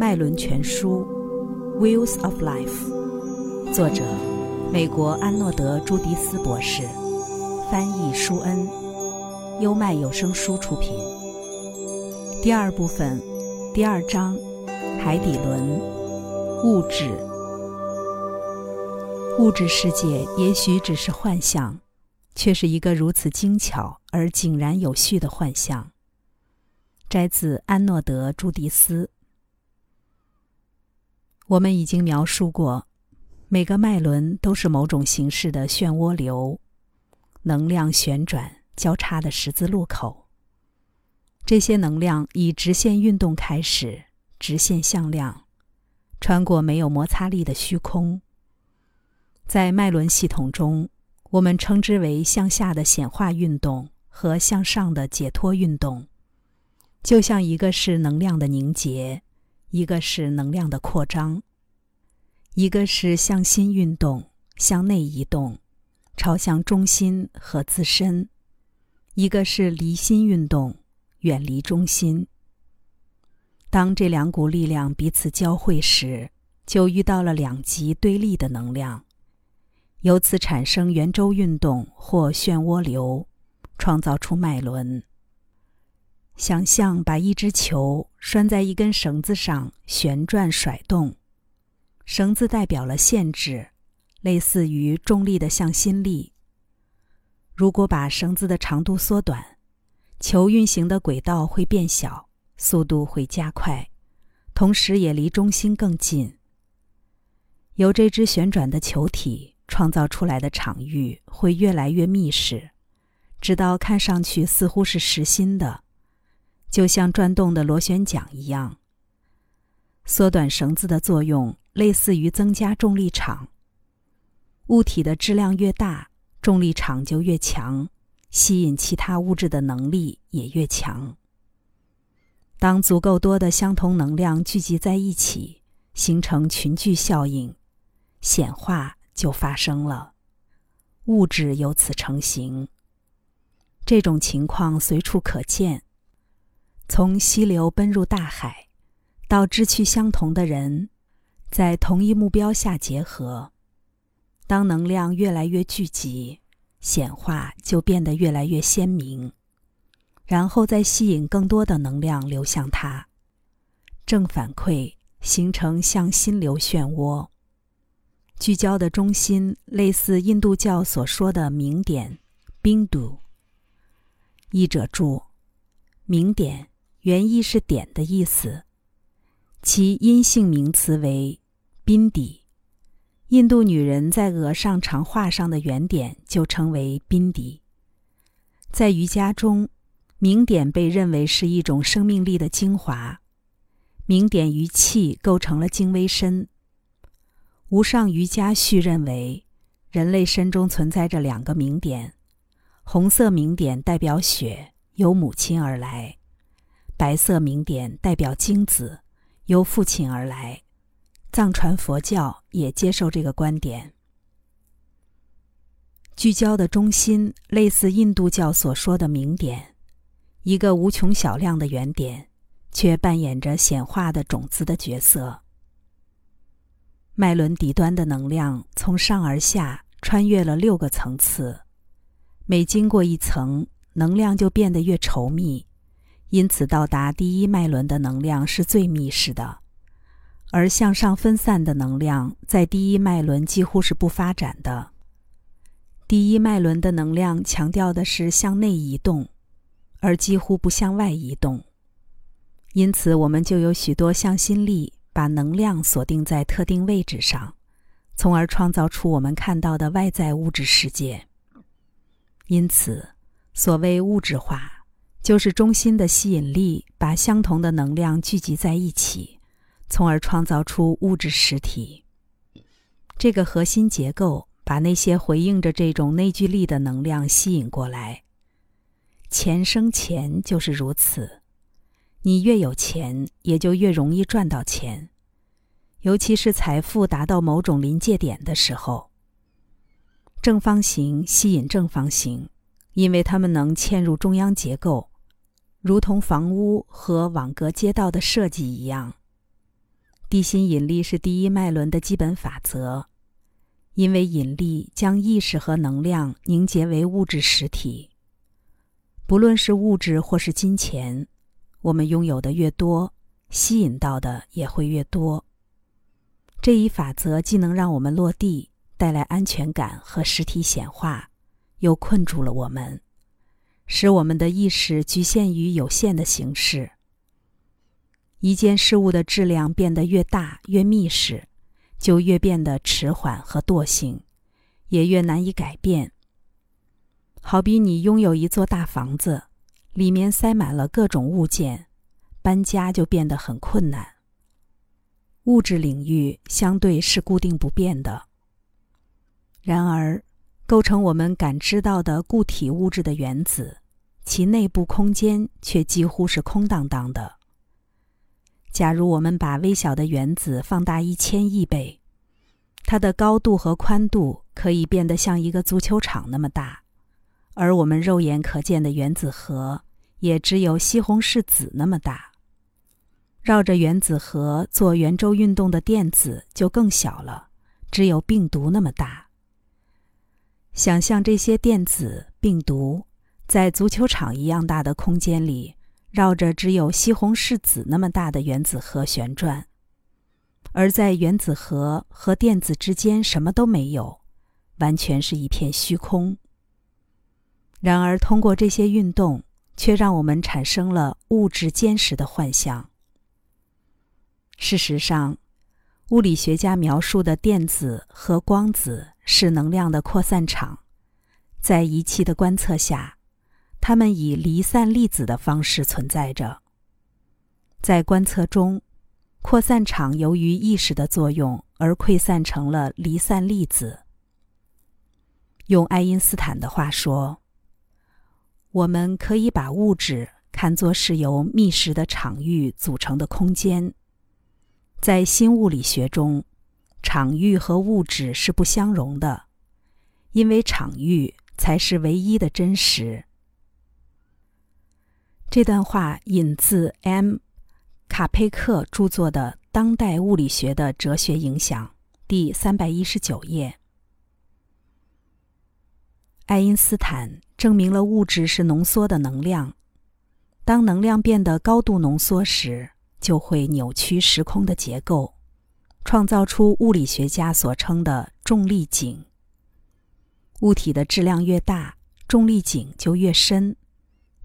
脉轮全书》（Wheels of Life），作者美国安诺德·朱迪斯博士，翻译舒恩，优麦有声书出品。第二部分，第二章，海底轮，物质。物质世界也许只是幻象，却是一个如此精巧而井然有序的幻象。摘自安诺德·朱迪斯。我们已经描述过，每个脉轮都是某种形式的漩涡流，能量旋转交叉的十字路口。这些能量以直线运动开始，直线向量，穿过没有摩擦力的虚空。在脉轮系统中，我们称之为向下的显化运动和向上的解脱运动。就像一个是能量的凝结，一个是能量的扩张；一个是向心运动，向内移动，朝向中心和自身；一个是离心运动，远离中心。当这两股力量彼此交汇时，就遇到了两极对立的能量，由此产生圆周运动或漩涡流，创造出脉轮。想象把一只球拴在一根绳子上旋转甩动，绳子代表了限制，类似于重力的向心力。如果把绳子的长度缩短，球运行的轨道会变小，速度会加快，同时也离中心更近。由这只旋转的球体创造出来的场域会越来越密实，直到看上去似乎是实心的。就像转动的螺旋桨一样，缩短绳子的作用类似于增加重力场。物体的质量越大，重力场就越强，吸引其他物质的能力也越强。当足够多的相同能量聚集在一起，形成群聚效应，显化就发生了，物质由此成型。这种情况随处可见。从溪流奔入大海，到志趣相同的人，在同一目标下结合。当能量越来越聚集，显化就变得越来越鲜明，然后再吸引更多的能量流向它，正反馈形成向心流漩涡。聚焦的中心类似印度教所说的明点，冰度。译者注：明点。原意是“点”的意思，其阴性名词为“宾底”。印度女人在额上常画上的圆点就称为宾底。在瑜伽中，明点被认为是一种生命力的精华。明点与气构成了精微身。无上瑜伽序认为，人类身中存在着两个明点，红色明点代表血，由母亲而来。白色明点代表精子，由父亲而来。藏传佛教也接受这个观点。聚焦的中心类似印度教所说的明点，一个无穷小量的圆点，却扮演着显化的种子的角色。脉轮底端的能量从上而下穿越了六个层次，每经过一层，能量就变得越稠密。因此，到达第一脉轮的能量是最密实的，而向上分散的能量在第一脉轮几乎是不发展的。第一脉轮的能量强调的是向内移动，而几乎不向外移动。因此，我们就有许多向心力把能量锁定在特定位置上，从而创造出我们看到的外在物质世界。因此，所谓物质化。就是中心的吸引力把相同的能量聚集在一起，从而创造出物质实体。这个核心结构把那些回应着这种内聚力的能量吸引过来。钱生钱就是如此，你越有钱，也就越容易赚到钱，尤其是财富达到某种临界点的时候。正方形吸引正方形，因为它们能嵌入中央结构。如同房屋和网格街道的设计一样，地心引力是第一脉轮的基本法则，因为引力将意识和能量凝结为物质实体。不论是物质或是金钱，我们拥有的越多，吸引到的也会越多。这一法则既能让我们落地，带来安全感和实体显化，又困住了我们，使我们的意识局限于有限的形式。一件事物的质量变得越大越密实，就越变得迟缓和惰性，也越难以改变。好比你拥有一座大房子，里面塞满了各种物件，搬家就变得很困难。物质领域相对是固定不变的，然而，构成我们感知到的固体物质的原子，其内部空间却几乎是空荡荡的。假如我们把微小的原子放大一千亿倍，它的高度和宽度可以变得像一个足球场那么大，而我们肉眼可见的原子核也只有西红柿籽那么大。绕着原子核做圆周运动的电子就更小了，只有病毒那么大。想象这些电子、病毒在足球场一样大的空间里。绕着只有西红柿籽那么大的原子核旋转，而在原子核和电子之间什么都没有，完全是一片虚空。然而，通过这些运动，却让我们产生了物质坚实的幻象。事实上，物理学家描述的电子和光子是能量的扩散场，在仪器的观测下。它们以离散粒子的方式存在着。在观测中，扩散场由于意识的作用而溃散成了离散粒子。用爱因斯坦的话说，我们可以把物质看作是由密实的场域组成的空间。在新物理学中，场域和物质是不相容的，因为场域才是唯一的真实。这段话引自 M. 卡佩克著作的《当代物理学的哲学影响》第三百一十九页。爱因斯坦证明了物质是浓缩的能量，当能量变得高度浓缩时，就会扭曲时空的结构，创造出物理学家所称的重力井。物体的质量越大，重力井就越深。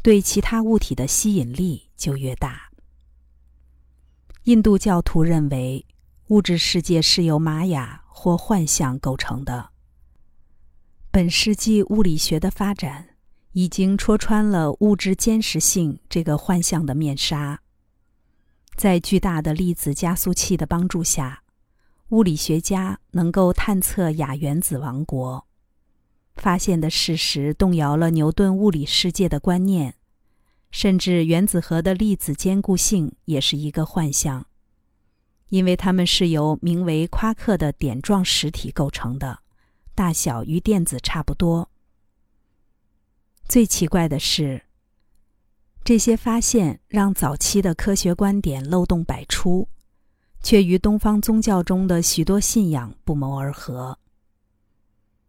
对其他物体的吸引力就越大。印度教徒认为，物质世界是由玛雅或幻象构成的。本世纪物理学的发展已经戳穿了物质坚实性这个幻象的面纱。在巨大的粒子加速器的帮助下，物理学家能够探测亚原子王国。发现的事实动摇了牛顿物理世界的观念，甚至原子核的粒子坚固性也是一个幻象，因为它们是由名为夸克的点状实体构成的，大小与电子差不多。最奇怪的是，这些发现让早期的科学观点漏洞百出，却与东方宗教中的许多信仰不谋而合。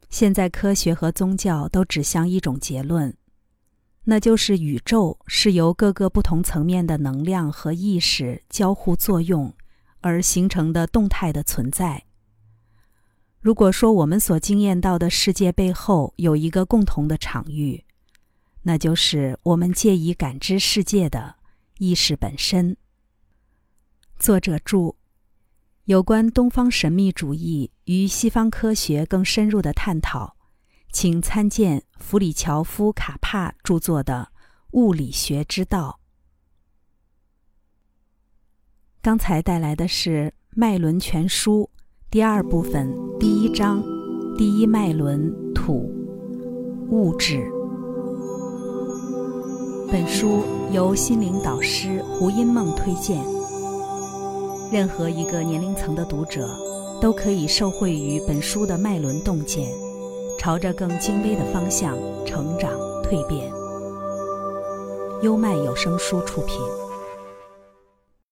现在科学和宗教都指向一种结论，那就是宇宙是由各个不同层面的能量和意识交互作用而形成的动态的存在。如果说我们所经验到的世界背后有一个共同的场域，那就是我们借以感知世界的意识本身。作者注。有关东方神秘主义与西方科学更深入的探讨，请参见弗里乔夫·卡帕著作的《物理学之道》。刚才带来的是《脉轮全书》第二部分第一章“第一脉轮土物质”。本书由心灵导师胡因梦推荐。任何一个年龄层的读者，都可以受惠于本书的脉轮洞见，朝着更精微的方向成长蜕变。优麦有声书出品。